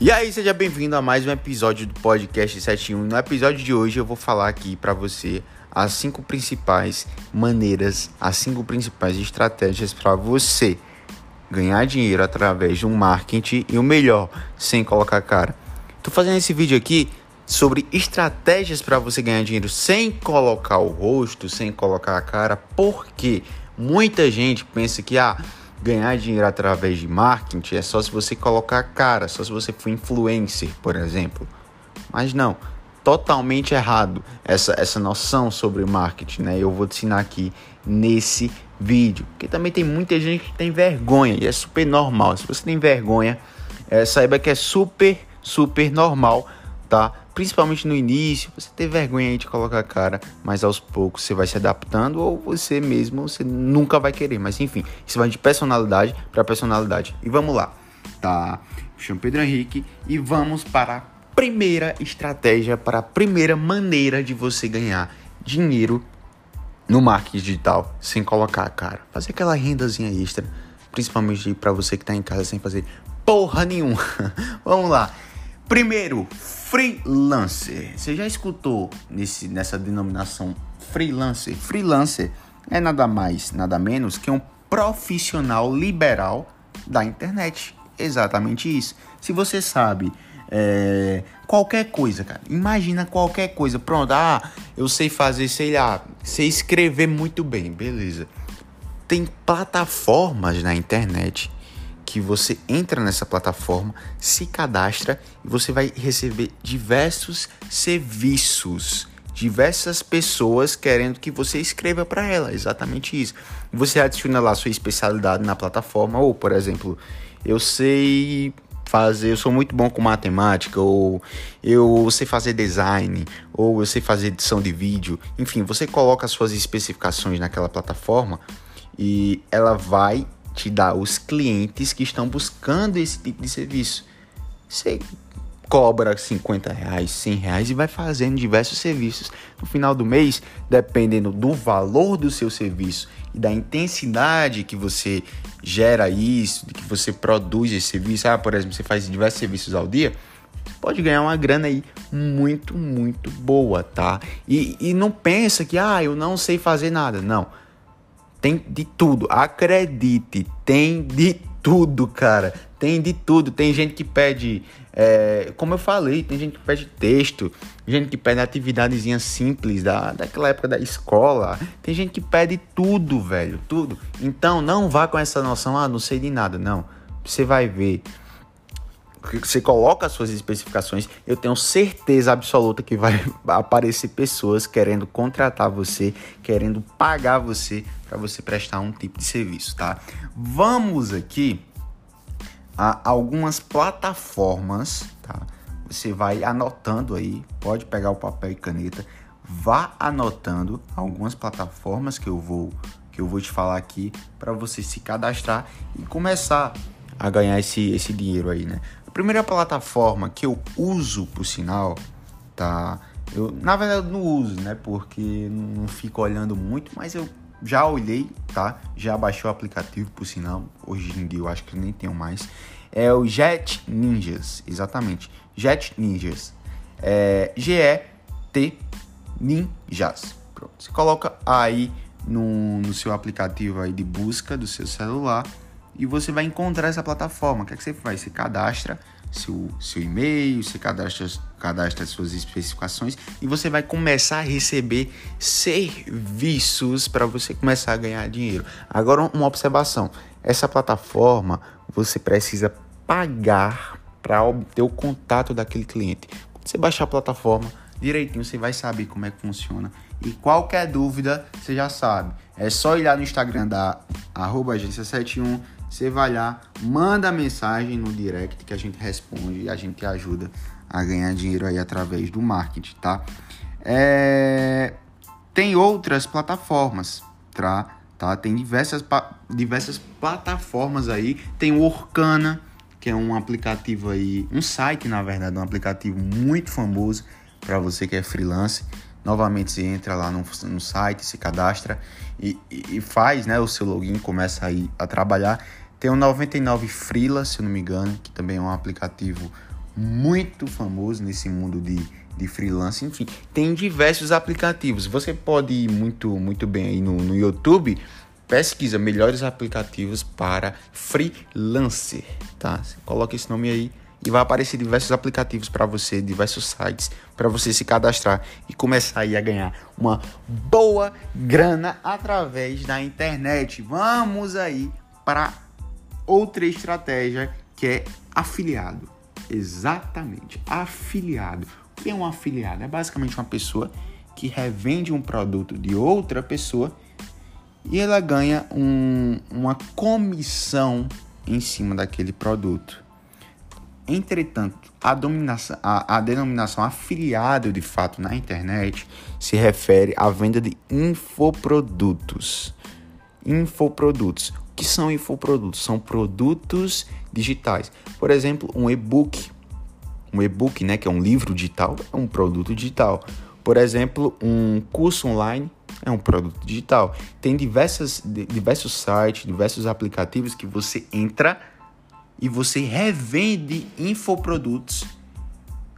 E aí, seja bem-vindo a mais um episódio do podcast 71. No episódio de hoje eu vou falar aqui para você as cinco principais maneiras, as cinco principais estratégias para você ganhar dinheiro através de um marketing e o melhor, sem colocar cara. Tô fazendo esse vídeo aqui sobre estratégias para você ganhar dinheiro sem colocar o rosto, sem colocar a cara, porque muita gente pensa que ah, ganhar dinheiro através de marketing é só se você colocar a cara, só se você for influencer, por exemplo. Mas não, totalmente errado essa, essa noção sobre marketing, né? Eu vou te ensinar aqui nesse vídeo. Porque também tem muita gente que tem vergonha e é super normal. Se você tem vergonha, é, saiba que é super, super normal, tá? Principalmente no início, você ter vergonha de colocar a cara, mas aos poucos você vai se adaptando ou você mesmo, você nunca vai querer. Mas enfim, isso vai de personalidade para personalidade. E vamos lá, tá? Eu chamo Pedro Henrique e vamos para a primeira estratégia, para a primeira maneira de você ganhar dinheiro no marketing digital sem colocar a cara. Fazer aquela rendazinha extra, principalmente para você que está em casa sem fazer porra nenhuma. Vamos lá. Primeiro, freelancer. Você já escutou nesse, nessa denominação freelancer? Freelancer é nada mais, nada menos que um profissional liberal da internet. Exatamente isso. Se você sabe é, qualquer coisa, cara. Imagina qualquer coisa. Pronto, ah, eu sei fazer, sei lá, sei escrever muito bem, beleza. Tem plataformas na internet que você entra nessa plataforma, se cadastra e você vai receber diversos serviços, diversas pessoas querendo que você escreva para ela, exatamente isso. Você adiciona lá sua especialidade na plataforma ou, por exemplo, eu sei fazer, eu sou muito bom com matemática, ou eu sei fazer design, ou eu sei fazer edição de vídeo. Enfim, você coloca as suas especificações naquela plataforma e ela vai te dar os clientes que estão buscando esse tipo de serviço. Você cobra 50 reais, 100 reais e vai fazendo diversos serviços. No final do mês, dependendo do valor do seu serviço e da intensidade que você gera isso, que você produz esse serviço, ah, por exemplo, você faz diversos serviços ao dia, pode ganhar uma grana aí muito, muito boa, tá? E, e não pensa que, ah, eu não sei fazer nada. Não. Tem de tudo. Acredite, tem de tudo, cara. Tem de tudo. Tem gente que pede, é, como eu falei, tem gente que pede texto, gente que pede atividadezinha simples da, daquela época da escola. Tem gente que pede tudo, velho, tudo. Então não vá com essa noção, ah, não sei de nada, não. Você vai ver você coloca as suas especificações, eu tenho certeza absoluta que vai aparecer pessoas querendo contratar você, querendo pagar você para você prestar um tipo de serviço, tá? Vamos aqui a algumas plataformas, tá? Você vai anotando aí, pode pegar o papel e caneta, vá anotando algumas plataformas que eu vou que eu vou te falar aqui para você se cadastrar e começar a ganhar esse, esse dinheiro aí, né? Primeira plataforma que eu uso, por sinal, tá? Eu, na verdade, não uso, né? Porque não fico olhando muito, mas eu já olhei, tá? Já baixei o aplicativo, por sinal. Hoje em dia eu acho que nem tenho mais. É o Jet Ninjas, exatamente. Jet Ninjas. É G-E-T Ninjas. Pronto. Você coloca aí no, no seu aplicativo aí de busca do seu celular e você vai encontrar essa plataforma. O que, é que você faz? Você cadastra seu, seu e-mail, você cadastra, cadastra suas especificações e você vai começar a receber serviços para você começar a ganhar dinheiro. Agora, uma observação: essa plataforma você precisa pagar para obter o contato daquele cliente. Quando você baixar a plataforma direitinho, você vai saber como é que funciona. E qualquer dúvida, você já sabe. É só ir lá no Instagram da agência 71 você vai lá, manda mensagem no direct que a gente responde e a gente ajuda a ganhar dinheiro aí através do marketing, tá? É... Tem outras plataformas, tá? tá? Tem diversas, diversas plataformas aí. Tem o Orkana, que é um aplicativo aí, um site, na verdade, um aplicativo muito famoso para você que é freelance. Novamente, você entra lá no, no site, se cadastra e, e, faz né, o seu login, começa aí a trabalhar. Tem o 99 Freela, se eu não me engano, que também é um aplicativo muito famoso nesse mundo de, de freelance, enfim, tem diversos aplicativos. Você pode ir muito, muito bem aí no, no YouTube, pesquisa melhores aplicativos para freelancer, tá? Você coloca esse nome aí e vai aparecer diversos aplicativos para você, diversos sites para você se cadastrar e começar aí a ganhar uma boa grana através da internet. Vamos aí para outra estratégia que é afiliado. Exatamente, afiliado. O que é um afiliado? É basicamente uma pessoa que revende um produto de outra pessoa e ela ganha um, uma comissão em cima daquele produto. Entretanto, a, a, a, denominação afiliado de fato na internet se refere à venda de infoprodutos. Infoprodutos. O que são infoprodutos? São produtos digitais. Por exemplo, um e-book. Um e-book, né, que é um livro digital, é um produto digital. Por exemplo, um curso online é um produto digital. Tem diversas, diversos sites, diversos aplicativos que você entra e você revende infoprodutos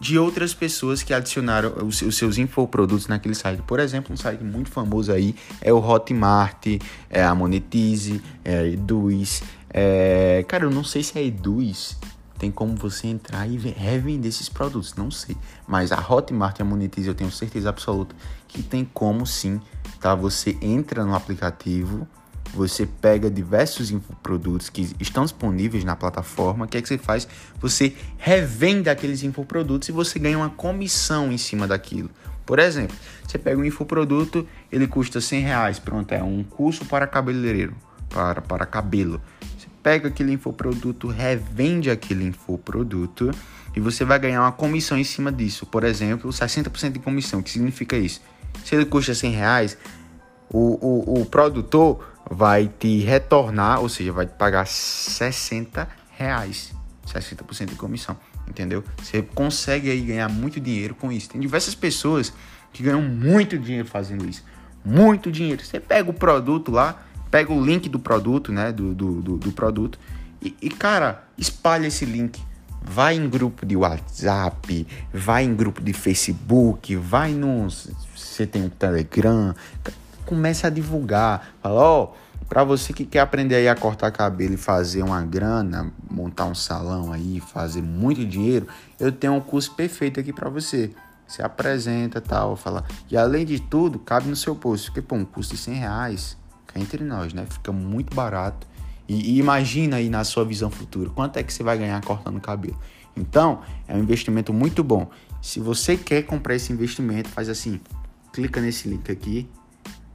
de outras pessoas que adicionaram os, seus infoprodutos naquele site. Por exemplo, um site muito famoso aí é o Hotmart, é a Monetize, é a Eduz. É... Cara, eu não sei se é Eduz tem como você entrar e revender esses produtos, não sei. Mas a Hotmart e a Monetize eu tenho certeza absoluta que tem como sim, tá? Você entra no aplicativo você pega diversos infoprodutos que estão disponíveis na plataforma. O que é que você faz? Você revende aqueles infoprodutos e você ganha uma comissão em cima daquilo. Por exemplo, você pega um infoproduto, ele custa 100 reais. Pronto, é um curso para cabeleireiro, para, para cabelo. Você pega aquele infoproduto, revende aquele infoproduto e você vai ganhar uma comissão em cima disso. Por exemplo, 60% de comissão. O que significa isso? Se ele custa 100 reais, o, o, o produtor vai te retornar, ou seja, vai te pagar 60 reais, 60% de comissão, entendeu? Você consegue aí ganhar muito dinheiro com isso. Tem diversas pessoas que ganham muito dinheiro fazendo isso, muito dinheiro. Você pega o produto lá, pega o link do produto, né, do, do, do, do produto e, e, cara, espalha esse link. Vai em grupo de WhatsApp, vai em grupo de Facebook, vai no. Você tem um Telegram, comece a divulgar. Fala, ó, oh, para você que quer aprender aí a cortar cabelo e fazer uma grana, montar um salão aí, fazer muito dinheiro, eu tenho um curso perfeito aqui para você. Você apresenta tal, fala. E além de tudo, cabe no seu bolso. Porque, pô, um custo de 100 reais, cá entre nós, né? Fica muito barato. E, e, imagina aí na sua visão futura, quanto é que você vai ganhar cortando cabelo. Então, é um investimento muito bom. Se você quer comprar esse investimento, faz assim, clica nesse link aqui,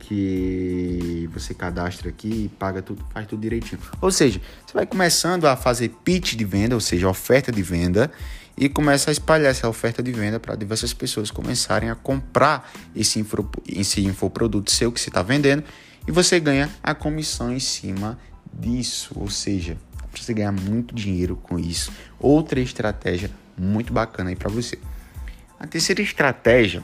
que você cadastra aqui e paga tudo, faz tudo direitinho. Ou seja, você vai começando a fazer pitch de venda, ou seja, oferta de venda, e começa a espalhar essa oferta de venda para diversas pessoas começarem a comprar esse, info, esse infoproduto seu que você está vendendo e você ganha a comissão em cima disso. Ou seja, você ganhar muito dinheiro com isso. Outra estratégia muito bacana aí para você. A terceira estratégia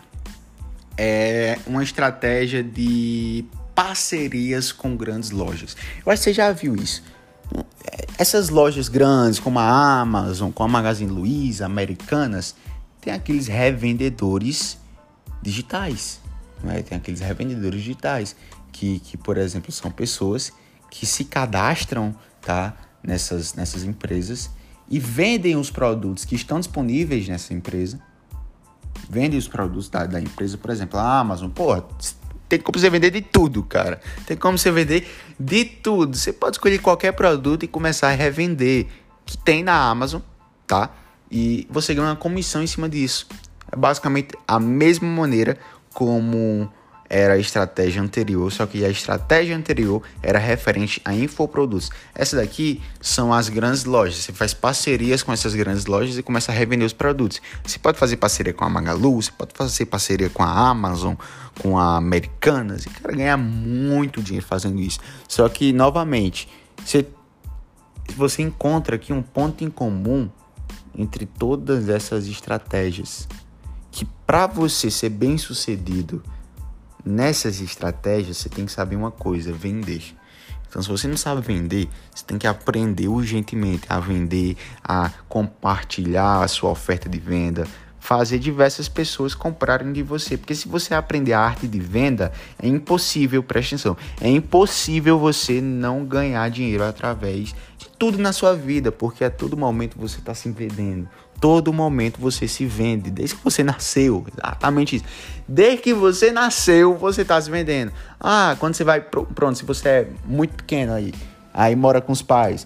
é uma estratégia de parcerias com grandes lojas. Eu acho que você já viu isso. Essas lojas grandes, como a Amazon, como a Magazine Luiza, americanas, tem aqueles revendedores digitais. Né? Tem aqueles revendedores digitais que, que, por exemplo, são pessoas que se cadastram tá, nessas, nessas empresas e vendem os produtos que estão disponíveis nessa empresa vende os produtos da, da empresa, por exemplo, a Amazon, pô, tem como você vender de tudo, cara. Tem como você vender de tudo. Você pode escolher qualquer produto e começar a revender, que tem na Amazon, tá? E você ganha uma comissão em cima disso. É basicamente a mesma maneira como era a estratégia anterior, só que a estratégia anterior era referente a infoprodutos. Essa daqui são as grandes lojas. Você faz parcerias com essas grandes lojas e começa a revender os produtos. Você pode fazer parceria com a Magalu, você pode fazer parceria com a Amazon, com a Americanas e cara ganhar muito dinheiro fazendo isso. Só que novamente, você você encontra aqui um ponto em comum entre todas essas estratégias que para você ser bem-sucedido Nessas estratégias, você tem que saber uma coisa: vender. Então, se você não sabe vender, você tem que aprender urgentemente a vender, a compartilhar a sua oferta de venda, fazer diversas pessoas comprarem de você. Porque se você aprender a arte de venda, é impossível, preste atenção, é impossível você não ganhar dinheiro através de tudo na sua vida, porque a todo momento você está se vendendo. Todo momento você se vende, desde que você nasceu, exatamente isso. Desde que você nasceu, você está se vendendo. Ah, quando você vai, pronto, se você é muito pequeno aí, aí mora com os pais,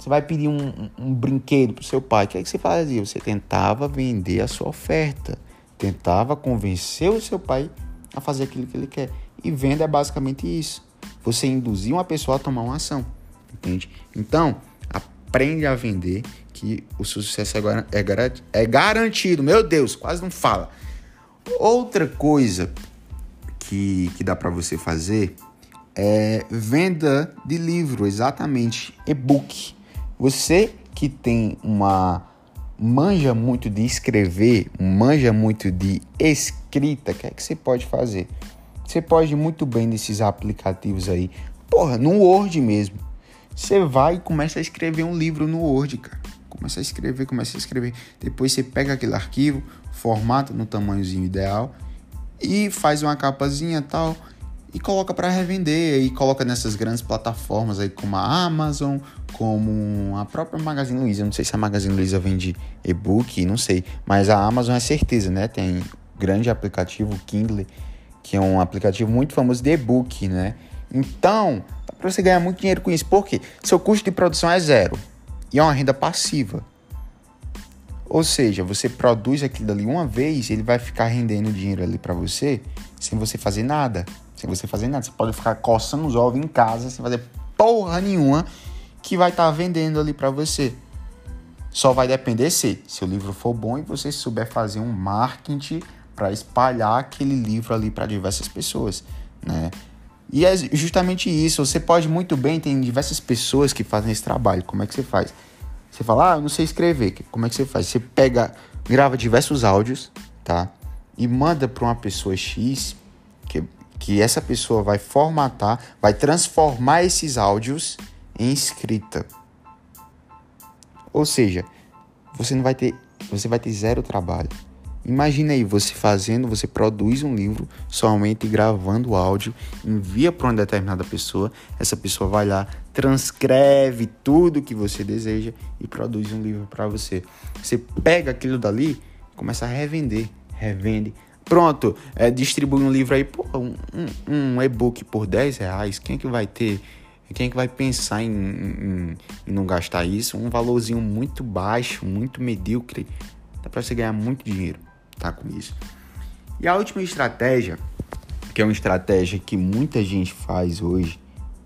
você vai pedir um, um, um brinquedo pro seu pai. O que é que você fazia? Você tentava vender a sua oferta. Tentava convencer o seu pai a fazer aquilo que ele quer. E venda é basicamente isso. Você induzir uma pessoa a tomar uma ação. Entende? Então, aprende a vender que o sucesso é, é garantido. Meu Deus, quase não fala. Outra coisa que, que dá para você fazer é venda de livro, exatamente, e-book. Você que tem uma manja muito de escrever, manja muito de escrita, o que é que você pode fazer? Você pode muito bem nesses aplicativos aí, porra, no Word mesmo. Você vai e começa a escrever um livro no Word, cara. Começa a escrever, começa a escrever. Depois você pega aquele arquivo, formata no tamanhozinho ideal e faz uma capazinha tal e coloca para revender e coloca nessas grandes plataformas aí como a Amazon, como a própria Magazine Luiza. Não sei se a Magazine Luiza vende e-book, não sei, mas a Amazon é certeza, né? Tem grande aplicativo Kindle, que é um aplicativo muito famoso de e-book, né? Então, para você ganhar muito dinheiro com isso, porque seu custo de produção é zero e é uma renda passiva. Ou seja, você produz aquilo ali uma vez, ele vai ficar rendendo dinheiro ali para você sem você fazer nada. Sem você fazer nada. Você pode ficar coçando os ovos em casa sem fazer porra nenhuma que vai estar tá vendendo ali para você. Só vai depender se seu livro for bom e você souber fazer um marketing para espalhar aquele livro ali para diversas pessoas, né? E é justamente isso. Você pode muito bem, tem diversas pessoas que fazem esse trabalho. Como é que você faz? Você fala, ah, eu não sei escrever. Como é que você faz? Você pega, grava diversos áudios, tá? E manda para uma pessoa X, que, que essa pessoa vai formatar, vai transformar esses áudios em escrita. Ou seja, você não vai ter, você vai ter zero trabalho. Imagina aí você fazendo, você produz um livro somente gravando o áudio, envia para uma determinada pessoa, essa pessoa vai lá, transcreve tudo que você deseja e produz um livro para você. Você pega aquilo dali, começa a revender, revende. Pronto, é, distribui um livro aí, pô, um, um, um e-book por 10 reais, quem é que vai ter? Quem é que vai pensar em, em, em não gastar isso? Um valorzinho muito baixo, muito medíocre, dá para você ganhar muito dinheiro com isso. E a última estratégia, que é uma estratégia que muita gente faz hoje,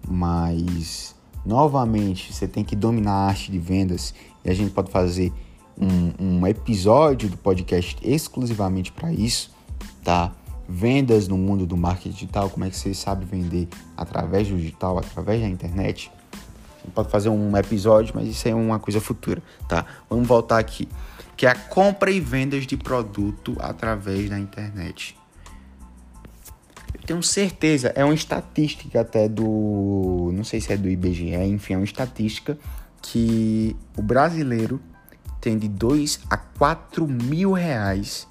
mas novamente você tem que dominar a arte de vendas e a gente pode fazer um, um episódio do podcast exclusivamente para isso, tá? Vendas no mundo do marketing digital, como é que você sabe vender através do digital, através da internet. A gente pode fazer um episódio, mas isso é uma coisa futura, tá? Vamos voltar aqui que é a compra e vendas de produto através da internet. Eu tenho certeza, é uma estatística até do, não sei se é do IBGE, enfim, é uma estatística que o brasileiro tem de 2 a 4 mil reais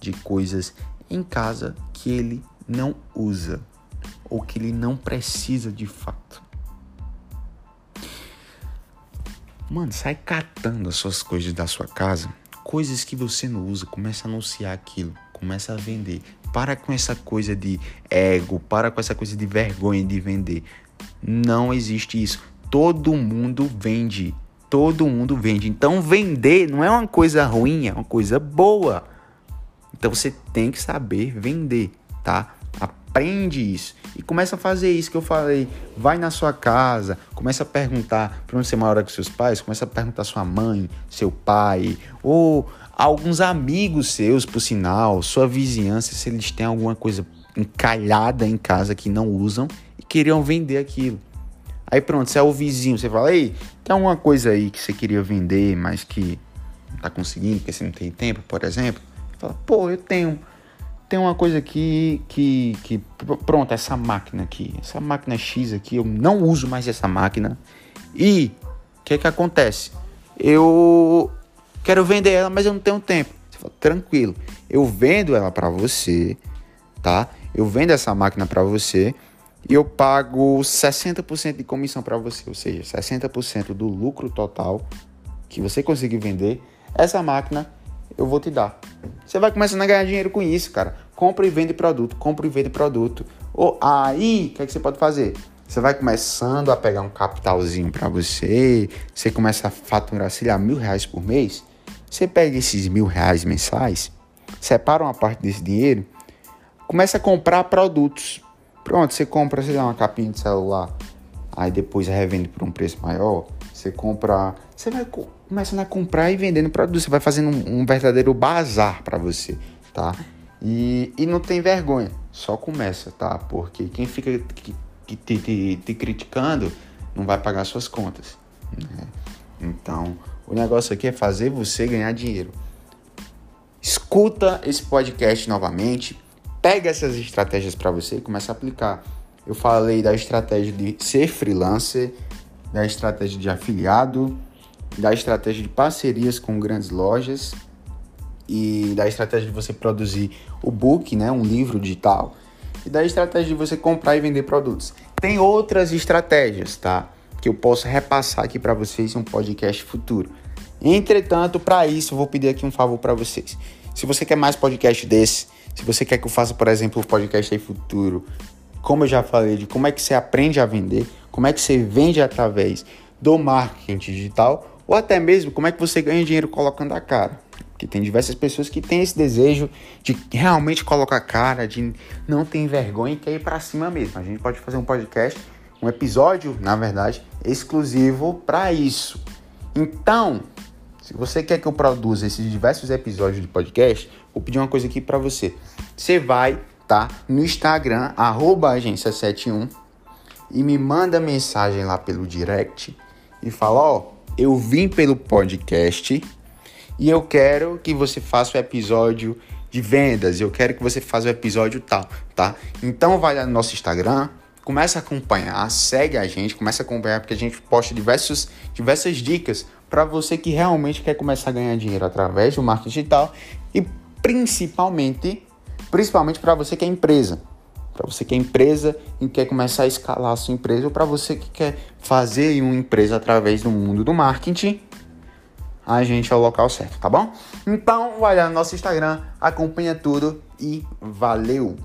de coisas em casa que ele não usa ou que ele não precisa de fato. Mano, sai catando as suas coisas da sua casa, coisas que você não usa, começa a anunciar aquilo, começa a vender. Para com essa coisa de ego, para com essa coisa de vergonha de vender. Não existe isso. Todo mundo vende. Todo mundo vende. Então vender não é uma coisa ruim, é uma coisa boa. Então você tem que saber vender, tá? Aprende isso e começa a fazer isso que eu falei. Vai na sua casa, começa a perguntar para onde você mora com seus pais, começa a perguntar sua mãe, seu pai, ou alguns amigos seus, por sinal, sua vizinhança, se eles têm alguma coisa encalhada em casa que não usam e queriam vender aquilo. Aí pronto, você é o vizinho, você fala, ei, tem alguma coisa aí que você queria vender, mas que não tá conseguindo, porque você não tem tempo, por exemplo. Fala, pô, eu tenho tem uma coisa aqui que, que. Pronto, essa máquina aqui. Essa máquina X aqui, eu não uso mais essa máquina. E o que que acontece? Eu quero vender ela, mas eu não tenho tempo. Você fala, tranquilo. Eu vendo ela para você, tá? Eu vendo essa máquina para você e eu pago 60% de comissão para você, ou seja, 60% do lucro total que você conseguir vender, essa máquina eu vou te dar. Você vai começando a ganhar dinheiro com isso, cara. Compra e vende produto, compra e vende produto. Ou aí, o que, é que você pode fazer? Você vai começando a pegar um capitalzinho para você, você começa a faturar, sei lá, mil reais por mês. Você pega esses mil reais mensais, separa uma parte desse dinheiro, começa a comprar produtos. Pronto, você compra, sei lá, uma capinha de celular, aí depois revende por um preço maior. Você compra, você vai começando a comprar e vendendo produtos, você vai fazendo um, um verdadeiro bazar para você, tá? E, e não tem vergonha, só começa, tá? Porque quem fica te, te, te criticando não vai pagar suas contas. Né? Então, o negócio aqui é fazer você ganhar dinheiro. Escuta esse podcast novamente, pega essas estratégias para você e começa a aplicar. Eu falei da estratégia de ser freelancer, da estratégia de afiliado, da estratégia de parcerias com grandes lojas e da estratégia de você produzir o book, né, um livro digital, e da estratégia de você comprar e vender produtos. Tem outras estratégias, tá? Que eu posso repassar aqui para vocês em um podcast futuro. Entretanto, para isso, eu vou pedir aqui um favor para vocês. Se você quer mais podcast desse, se você quer que eu faça, por exemplo, o podcast aí futuro, como eu já falei, de como é que você aprende a vender, como é que você vende através do marketing digital, ou até mesmo como é que você ganha dinheiro colocando a cara. Porque tem diversas pessoas que têm esse desejo de realmente colocar a cara, de não ter vergonha e quer ir para cima mesmo. A gente pode fazer um podcast, um episódio, na verdade, exclusivo para isso. Então, se você quer que eu produza esses diversos episódios de podcast, vou pedir uma coisa aqui para você. Você vai tá no Instagram agência71 e me manda mensagem lá pelo direct e fala, ó, eu vim pelo podcast e eu quero que você faça o episódio de vendas, eu quero que você faça o episódio tal, tá? Então vai lá no nosso Instagram, começa a acompanhar, segue a gente, começa a acompanhar porque a gente posta diversos, diversas dicas para você que realmente quer começar a ganhar dinheiro através do marketing digital e principalmente, principalmente para você que é empresa, para você que é empresa e quer começar a escalar a sua empresa, ou para você que quer fazer uma empresa através do mundo do marketing, a gente é o local certo, tá bom? Então, vai lá no nosso Instagram, acompanha tudo e valeu!